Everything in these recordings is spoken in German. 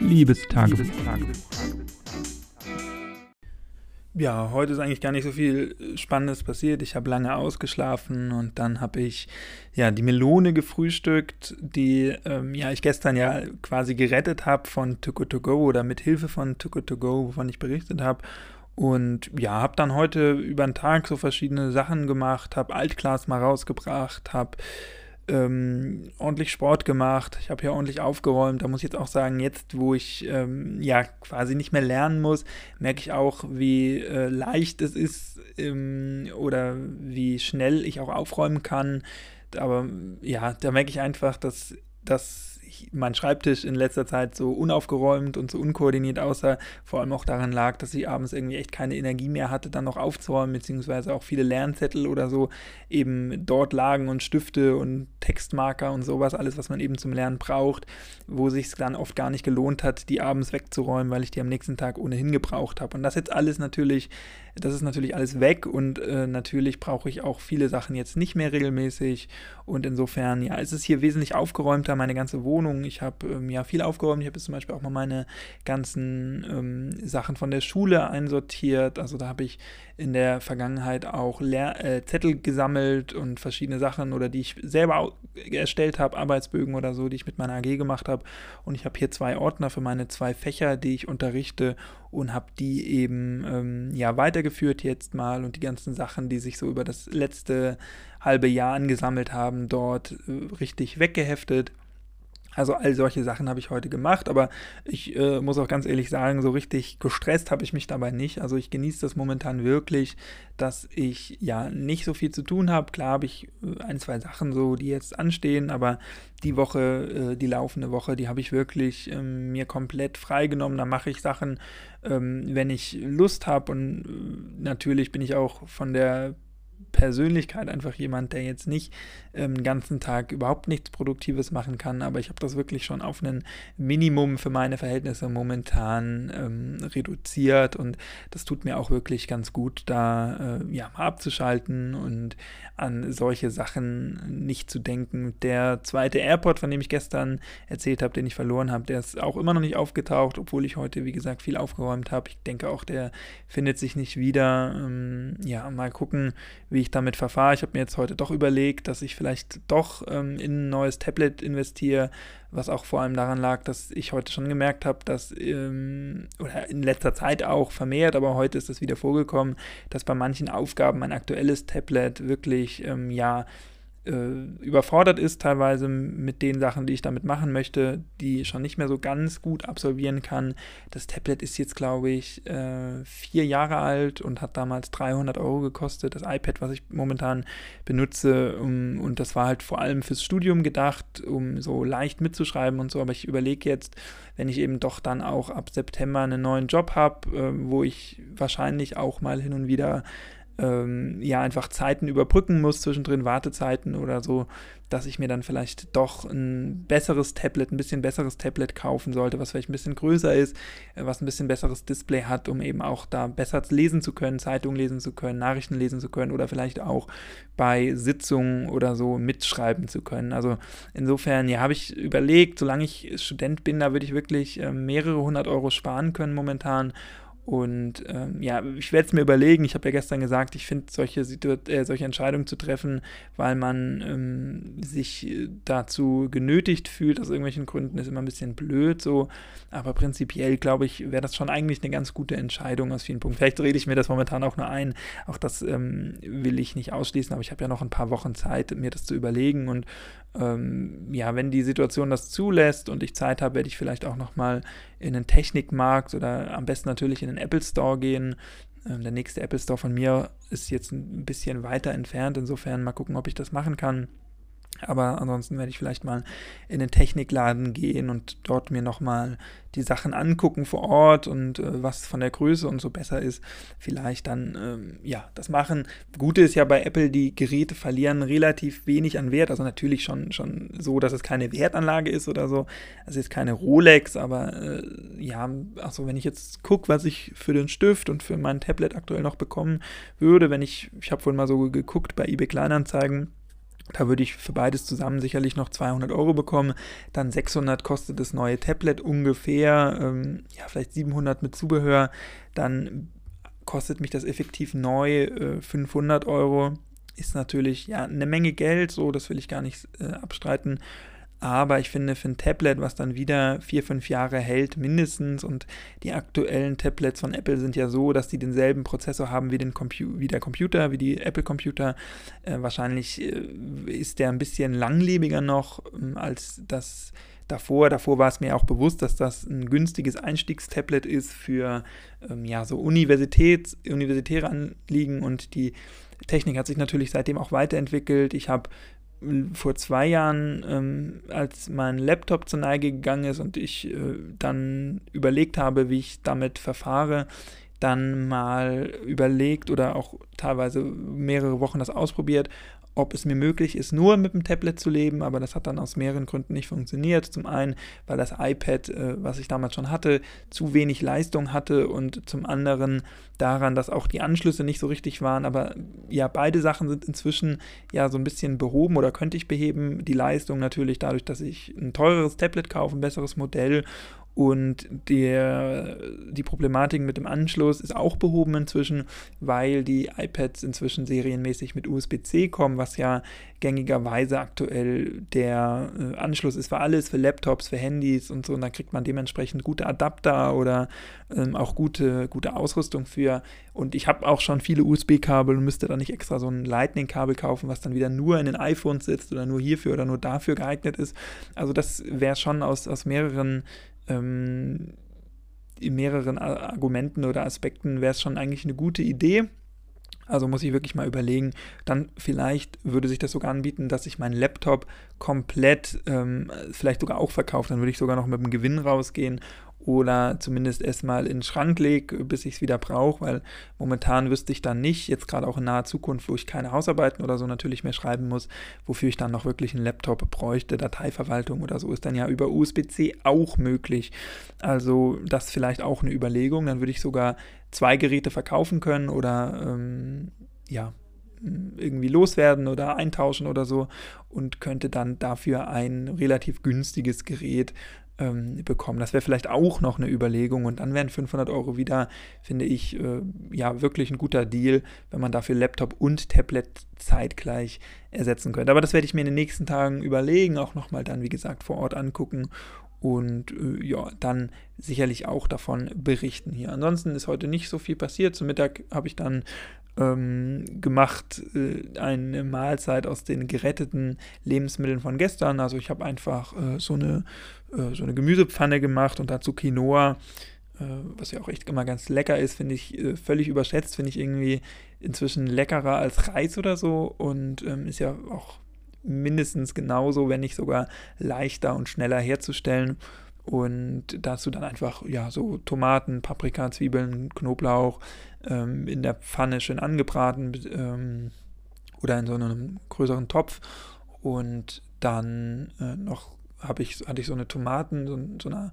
Liebestagebuch. Ja, heute ist eigentlich gar nicht so viel Spannendes passiert. Ich habe lange ausgeschlafen und dann habe ich ja die Melone gefrühstückt, die ähm, ja ich gestern ja quasi gerettet habe von Tuko To Go oder mit Hilfe von Tuko To Go, wovon ich berichtet habe. Und ja, habe dann heute über den Tag so verschiedene Sachen gemacht, habe Altglas mal rausgebracht, habe ähm, ordentlich Sport gemacht, ich habe hier ordentlich aufgeräumt. Da muss ich jetzt auch sagen, jetzt, wo ich ähm, ja quasi nicht mehr lernen muss, merke ich auch, wie äh, leicht es ist ähm, oder wie schnell ich auch aufräumen kann. Aber ja, da merke ich einfach, dass das mein Schreibtisch in letzter Zeit so unaufgeräumt und so unkoordiniert aussah, vor allem auch daran lag, dass ich abends irgendwie echt keine Energie mehr hatte, dann noch aufzuräumen, beziehungsweise auch viele Lernzettel oder so eben dort lagen und Stifte und Textmarker und sowas, alles, was man eben zum Lernen braucht, wo sich es dann oft gar nicht gelohnt hat, die abends wegzuräumen, weil ich die am nächsten Tag ohnehin gebraucht habe. Und das jetzt alles natürlich, das ist natürlich alles weg und äh, natürlich brauche ich auch viele Sachen jetzt nicht mehr regelmäßig und insofern, ja, es ist hier wesentlich aufgeräumter, meine ganze Wohnung Wohnung. Ich habe ähm, ja viel aufgeräumt. Ich habe zum Beispiel auch mal meine ganzen ähm, Sachen von der Schule einsortiert. Also da habe ich in der Vergangenheit auch Lehr äh, Zettel gesammelt und verschiedene Sachen oder die ich selber erstellt habe, Arbeitsbögen oder so, die ich mit meiner AG gemacht habe. Und ich habe hier zwei Ordner für meine zwei Fächer, die ich unterrichte und habe die eben ähm, ja weitergeführt jetzt mal und die ganzen Sachen, die sich so über das letzte halbe Jahr angesammelt haben, dort äh, richtig weggeheftet. Also all solche Sachen habe ich heute gemacht, aber ich äh, muss auch ganz ehrlich sagen, so richtig gestresst habe ich mich dabei nicht. Also ich genieße das momentan wirklich, dass ich ja nicht so viel zu tun habe. Klar habe ich äh, ein, zwei Sachen so, die jetzt anstehen, aber die Woche, äh, die laufende Woche, die habe ich wirklich ähm, mir komplett freigenommen. Da mache ich Sachen, ähm, wenn ich Lust habe und äh, natürlich bin ich auch von der Persönlichkeit einfach jemand, der jetzt nicht ähm, den ganzen Tag überhaupt nichts Produktives machen kann, aber ich habe das wirklich schon auf ein Minimum für meine Verhältnisse momentan ähm, reduziert und das tut mir auch wirklich ganz gut, da äh, ja mal abzuschalten und an solche Sachen nicht zu denken. Der zweite Airport, von dem ich gestern erzählt habe, den ich verloren habe, der ist auch immer noch nicht aufgetaucht, obwohl ich heute, wie gesagt, viel aufgeräumt habe. Ich denke auch, der findet sich nicht wieder. Ähm, ja, mal gucken, wie ich damit verfahre. Ich habe mir jetzt heute doch überlegt, dass ich vielleicht doch ähm, in ein neues Tablet investiere, was auch vor allem daran lag, dass ich heute schon gemerkt habe, dass, ähm, oder in letzter Zeit auch vermehrt, aber heute ist es wieder vorgekommen, dass bei manchen Aufgaben mein aktuelles Tablet wirklich, ähm, ja, überfordert ist, teilweise mit den Sachen, die ich damit machen möchte, die schon nicht mehr so ganz gut absolvieren kann. Das Tablet ist jetzt, glaube ich, äh, vier Jahre alt und hat damals 300 Euro gekostet. Das iPad, was ich momentan benutze, und das war halt vor allem fürs Studium gedacht, um so leicht mitzuschreiben und so. Aber ich überlege jetzt, wenn ich eben doch dann auch ab September einen neuen Job habe, äh, wo ich wahrscheinlich auch mal hin und wieder ähm, ja einfach Zeiten überbrücken muss, zwischendrin Wartezeiten oder so, dass ich mir dann vielleicht doch ein besseres Tablet, ein bisschen besseres Tablet kaufen sollte, was vielleicht ein bisschen größer ist, äh, was ein bisschen besseres Display hat, um eben auch da besser lesen zu können, Zeitungen lesen zu können, Nachrichten lesen zu können oder vielleicht auch bei Sitzungen oder so mitschreiben zu können. Also insofern, ja, habe ich überlegt, solange ich Student bin, da würde ich wirklich äh, mehrere hundert Euro sparen können momentan und ähm, ja, ich werde es mir überlegen. Ich habe ja gestern gesagt, ich finde solche, äh, solche Entscheidungen zu treffen, weil man ähm, sich äh, dazu genötigt fühlt, aus irgendwelchen Gründen, ist immer ein bisschen blöd so. Aber prinzipiell, glaube ich, wäre das schon eigentlich eine ganz gute Entscheidung aus vielen Punkten. Vielleicht rede ich mir das momentan auch nur ein. Auch das ähm, will ich nicht ausschließen, aber ich habe ja noch ein paar Wochen Zeit, mir das zu überlegen. Und ähm, ja, wenn die Situation das zulässt und ich Zeit habe, werde ich vielleicht auch nochmal in den Technikmarkt oder am besten natürlich in den Apple Store gehen. Ähm, der nächste Apple Store von mir ist jetzt ein bisschen weiter entfernt. Insofern mal gucken, ob ich das machen kann. Aber ansonsten werde ich vielleicht mal in den Technikladen gehen und dort mir nochmal die Sachen angucken vor Ort und äh, was von der Größe und so besser ist. Vielleicht dann, ähm, ja, das machen. Gute ist ja bei Apple, die Geräte verlieren relativ wenig an Wert. Also natürlich schon, schon so, dass es keine Wertanlage ist oder so. Es ist keine Rolex, aber äh, ja, achso, wenn ich jetzt gucke, was ich für den Stift und für mein Tablet aktuell noch bekommen würde, wenn ich, ich habe vorhin mal so geguckt bei eBay Kleinanzeigen, Da würde ich für beides zusammen sicherlich noch 200 Euro bekommen. Dann 600 kostet das neue Tablet ungefähr. Ähm, ja, vielleicht 700 mit Zubehör. Dann kostet mich das effektiv neu äh, 500 Euro. Ist natürlich ja eine Menge Geld, so das will ich gar nicht äh, abstreiten. Aber ich finde, für ein Tablet, was dann wieder vier, fünf Jahre hält, mindestens, und die aktuellen Tablets von Apple sind ja so, dass die denselben Prozessor haben wie, den Compu wie der Computer, wie die Apple-Computer. Äh, wahrscheinlich äh, ist der ein bisschen langlebiger noch äh, als das davor. Davor war es mir auch bewusst, dass das ein günstiges Einstiegstablet ist für ähm, ja, so Universitäts, universitäre Anliegen und die Technik hat sich natürlich seitdem auch weiterentwickelt. Ich habe vor zwei Jahren, ähm, als mein Laptop zur Neige gegangen ist und ich äh, dann überlegt habe, wie ich damit verfahre, dann mal überlegt oder auch teilweise mehrere Wochen das ausprobiert, ob es mir möglich ist, nur mit dem Tablet zu leben, aber das hat dann aus mehreren Gründen nicht funktioniert. Zum einen, weil das iPad, äh, was ich damals schon hatte, zu wenig Leistung hatte und zum anderen daran, dass auch die Anschlüsse nicht so richtig waren. Aber ja, beide Sachen sind inzwischen ja so ein bisschen behoben oder könnte ich beheben. Die Leistung natürlich dadurch, dass ich ein teureres Tablet kaufe, ein besseres Modell und der, die Problematik mit dem Anschluss ist auch behoben inzwischen, weil die iPads inzwischen serienmäßig mit USB-C kommen, was ja gängigerweise aktuell der äh, Anschluss ist für alles, für Laptops, für Handys und so. Und da kriegt man dementsprechend gute Adapter oder ähm, auch gute, gute Ausrüstung für. Und ich habe auch schon viele USB-Kabel und müsste da nicht extra so ein Lightning-Kabel kaufen, was dann wieder nur in den iPhones sitzt oder nur hierfür oder nur dafür geeignet ist. Also das wäre schon aus, aus mehreren ähm, in mehreren Argumenten oder Aspekten wäre es schon eigentlich eine gute Idee. Also muss ich wirklich mal überlegen. Dann vielleicht würde sich das sogar anbieten, dass ich meinen Laptop komplett ähm, vielleicht sogar auch verkaufe. Dann würde ich sogar noch mit dem Gewinn rausgehen oder zumindest erstmal in den Schrank lege, bis ich es wieder brauche, weil momentan wüsste ich dann nicht, jetzt gerade auch in naher Zukunft, wo ich keine Hausarbeiten oder so natürlich mehr schreiben muss, wofür ich dann noch wirklich einen Laptop bräuchte, Dateiverwaltung oder so ist dann ja über USB-C auch möglich. Also das vielleicht auch eine Überlegung, dann würde ich sogar zwei Geräte verkaufen können oder ähm, ja, irgendwie loswerden oder eintauschen oder so und könnte dann dafür ein relativ günstiges Gerät ähm, bekommen. Das wäre vielleicht auch noch eine Überlegung und dann wären 500 Euro wieder, finde ich, äh, ja, wirklich ein guter Deal, wenn man dafür Laptop und Tablet zeitgleich ersetzen könnte. Aber das werde ich mir in den nächsten Tagen überlegen, auch nochmal dann, wie gesagt, vor Ort angucken und äh, ja, dann sicherlich auch davon berichten hier. Ansonsten ist heute nicht so viel passiert. Zum Mittag habe ich dann ähm, gemacht äh, eine Mahlzeit aus den geretteten Lebensmitteln von gestern. Also ich habe einfach äh, so, eine, äh, so eine Gemüsepfanne gemacht und dazu Quinoa, äh, was ja auch echt immer ganz lecker ist, finde ich äh, völlig überschätzt, finde ich irgendwie inzwischen leckerer als Reis oder so und ähm, ist ja auch mindestens genauso, wenn nicht sogar leichter und schneller herzustellen. Und dazu dann einfach, ja, so Tomaten, Paprika, Zwiebeln, Knoblauch ähm, in der Pfanne schön angebraten ähm, oder in so einem größeren Topf. Und dann äh, noch habe ich, hatte ich so eine Tomaten, so, so eine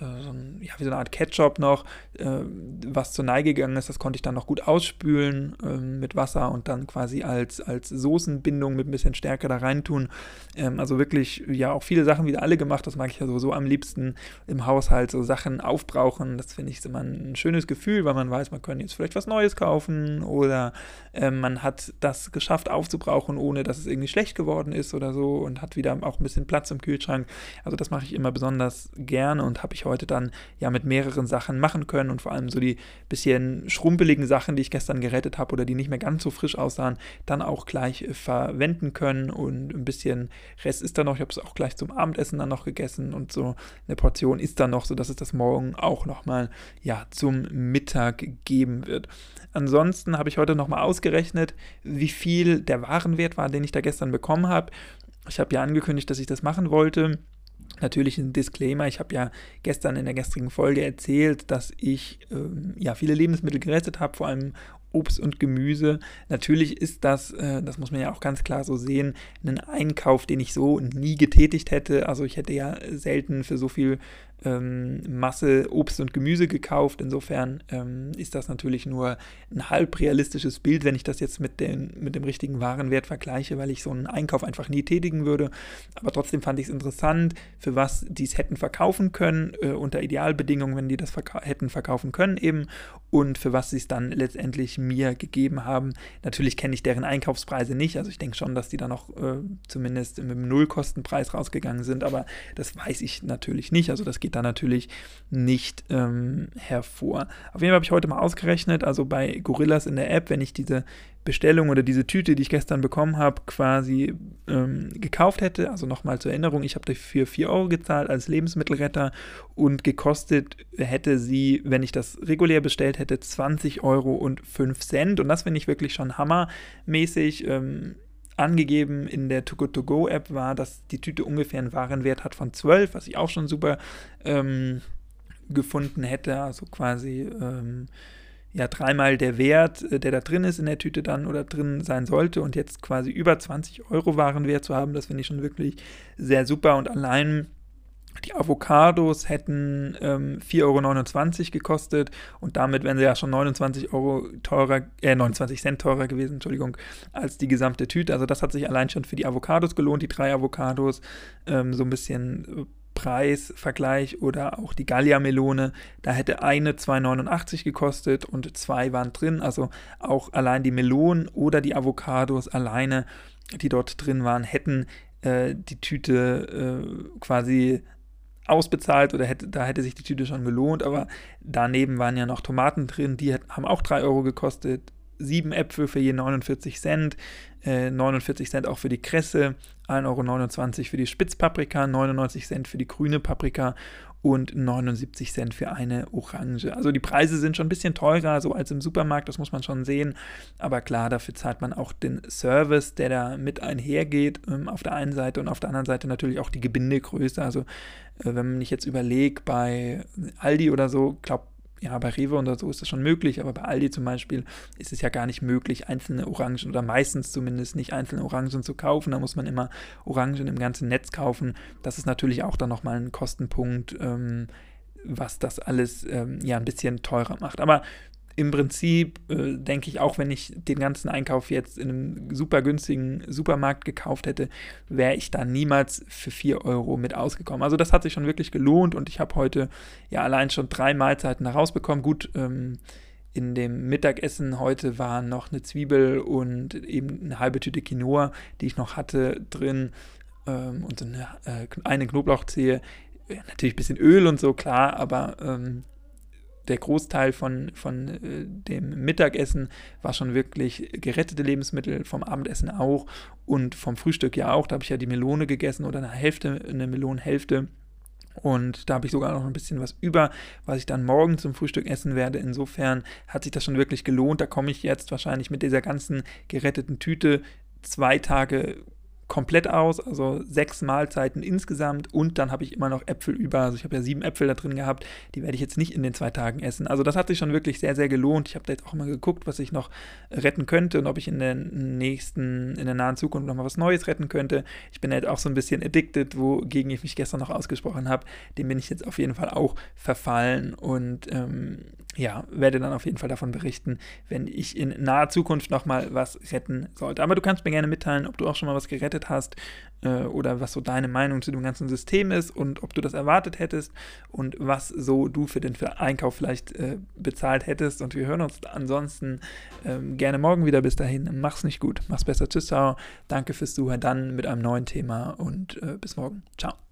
so ein, ja, wie so eine Art Ketchup noch, äh, was zur Neige gegangen ist. Das konnte ich dann noch gut ausspülen äh, mit Wasser und dann quasi als, als Soßenbindung mit ein bisschen Stärke da reintun. Ähm, also wirklich, ja, auch viele Sachen wieder alle gemacht. Das mag ich ja sowieso am liebsten im Haushalt, so Sachen aufbrauchen. Das finde ich immer ein schönes Gefühl, weil man weiß, man könnte jetzt vielleicht was Neues kaufen oder äh, man hat das geschafft aufzubrauchen, ohne dass es irgendwie schlecht geworden ist oder so und hat wieder auch ein bisschen Platz im Kühlschrank. Also das mache ich immer besonders gerne und habe ich heute heute dann ja mit mehreren Sachen machen können und vor allem so die bisschen schrumpeligen Sachen, die ich gestern gerettet habe oder die nicht mehr ganz so frisch aussahen, dann auch gleich äh, verwenden können und ein bisschen Rest ist da noch. Ich habe es auch gleich zum Abendessen dann noch gegessen und so eine Portion ist dann noch, sodass es das morgen auch nochmal ja zum Mittag geben wird. Ansonsten habe ich heute nochmal ausgerechnet, wie viel der Warenwert war, den ich da gestern bekommen habe. Ich habe ja angekündigt, dass ich das machen wollte Natürlich ein Disclaimer, ich habe ja gestern in der gestrigen Folge erzählt, dass ich ähm, ja viele Lebensmittel gerettet habe, vor allem Obst und Gemüse. Natürlich ist das, äh, das muss man ja auch ganz klar so sehen, ein Einkauf, den ich so nie getätigt hätte. Also ich hätte ja selten für so viel ähm, Masse Obst und Gemüse gekauft. Insofern ähm, ist das natürlich nur ein halb realistisches Bild, wenn ich das jetzt mit, den, mit dem richtigen Warenwert vergleiche, weil ich so einen Einkauf einfach nie tätigen würde. Aber trotzdem fand ich es interessant, für was die es hätten verkaufen können, äh, unter Idealbedingungen, wenn die das verka hätten verkaufen können eben und für was sie es dann letztendlich mir gegeben haben. Natürlich kenne ich deren Einkaufspreise nicht, also ich denke schon, dass die da noch äh, zumindest mit dem Nullkostenpreis rausgegangen sind, aber das weiß ich natürlich nicht. Also das geht da natürlich nicht ähm, hervor. Auf jeden Fall habe ich heute mal ausgerechnet, also bei Gorillas in der App, wenn ich diese Bestellung oder diese Tüte, die ich gestern bekommen habe, quasi ähm, gekauft hätte. Also nochmal zur Erinnerung, ich habe dafür 4 Euro gezahlt als Lebensmittelretter und gekostet hätte sie, wenn ich das regulär bestellt hätte, 20 Euro und 5 Cent. Und das finde ich wirklich schon hammermäßig. Ähm, angegeben in der Too Good To Go App war, dass die Tüte ungefähr einen Warenwert hat von 12, was ich auch schon super ähm, gefunden hätte. Also quasi ähm, ja dreimal der Wert, äh, der da drin ist in der Tüte dann oder drin sein sollte und jetzt quasi über 20 Euro Warenwert zu haben, das finde ich schon wirklich sehr super und allein die Avocados hätten ähm, 4,29 Euro gekostet und damit wären sie ja schon 29 Euro teurer, äh, 29 Cent teurer gewesen, Entschuldigung, als die gesamte Tüte. Also das hat sich allein schon für die Avocados gelohnt, die drei Avocados, ähm, so ein bisschen Preisvergleich oder auch die Gallia-Melone, da hätte eine 2,89 gekostet und zwei waren drin. Also auch allein die Melonen oder die Avocados alleine, die dort drin waren, hätten äh, die Tüte äh, quasi ausbezahlt oder hätte, da hätte sich die Tüte schon gelohnt, aber daneben waren ja noch Tomaten drin, die haben auch 3 Euro gekostet, sieben Äpfel für je 49 Cent, äh, 49 Cent auch für die Kresse, 1,29 Euro für die Spitzpaprika, 99 Cent für die grüne Paprika und 79 Cent für eine Orange. Also die Preise sind schon ein bisschen teurer, so als im Supermarkt, das muss man schon sehen. Aber klar, dafür zahlt man auch den Service, der da mit einhergeht, ähm, auf der einen Seite und auf der anderen Seite natürlich auch die Gebindegröße. Also äh, wenn man sich jetzt überlegt, bei Aldi oder so, glaube ja, bei Rewe oder so ist das schon möglich, aber bei Aldi zum Beispiel ist es ja gar nicht möglich, einzelne Orangen oder meistens zumindest nicht einzelne Orangen zu kaufen. Da muss man immer Orangen im ganzen Netz kaufen. Das ist natürlich auch dann nochmal ein Kostenpunkt, ähm, was das alles ähm, ja ein bisschen teurer macht. Aber im Prinzip äh, denke ich, auch wenn ich den ganzen Einkauf jetzt in einem super günstigen Supermarkt gekauft hätte, wäre ich da niemals für 4 Euro mit ausgekommen. Also das hat sich schon wirklich gelohnt und ich habe heute ja allein schon drei Mahlzeiten herausbekommen. Gut, ähm, in dem Mittagessen heute war noch eine Zwiebel und eben eine halbe Tüte Quinoa, die ich noch hatte, drin ähm, und so eine, äh, eine Knoblauchzehe. Natürlich ein bisschen Öl und so, klar, aber ähm, der Großteil von, von äh, dem Mittagessen war schon wirklich gerettete Lebensmittel, vom Abendessen auch und vom Frühstück ja auch. Da habe ich ja die Melone gegessen oder eine Hälfte, eine Melonenhälfte. Und da habe ich sogar noch ein bisschen was über, was ich dann morgen zum Frühstück essen werde. Insofern hat sich das schon wirklich gelohnt. Da komme ich jetzt wahrscheinlich mit dieser ganzen geretteten Tüte zwei Tage komplett aus, also sechs Mahlzeiten insgesamt und dann habe ich immer noch Äpfel über. Also ich habe ja sieben Äpfel da drin gehabt, die werde ich jetzt nicht in den zwei Tagen essen. Also das hat sich schon wirklich sehr, sehr gelohnt. Ich habe da jetzt auch mal geguckt, was ich noch retten könnte und ob ich in der nächsten, in der nahen Zukunft noch mal was Neues retten könnte. Ich bin jetzt auch so ein bisschen addicted, wogegen ich mich gestern noch ausgesprochen habe. Dem bin ich jetzt auf jeden Fall auch verfallen und ähm, ja, werde dann auf jeden Fall davon berichten, wenn ich in naher Zukunft nochmal was retten sollte. Aber du kannst mir gerne mitteilen, ob du auch schon mal was gerettet hast äh, oder was so deine Meinung zu dem ganzen System ist und ob du das erwartet hättest und was so du für den Einkauf vielleicht äh, bezahlt hättest. Und wir hören uns ansonsten äh, gerne morgen wieder. Bis dahin, mach's nicht gut, mach's besser. Tschüss, ciao. Danke fürs Zuhören. Dann mit einem neuen Thema und äh, bis morgen. Ciao.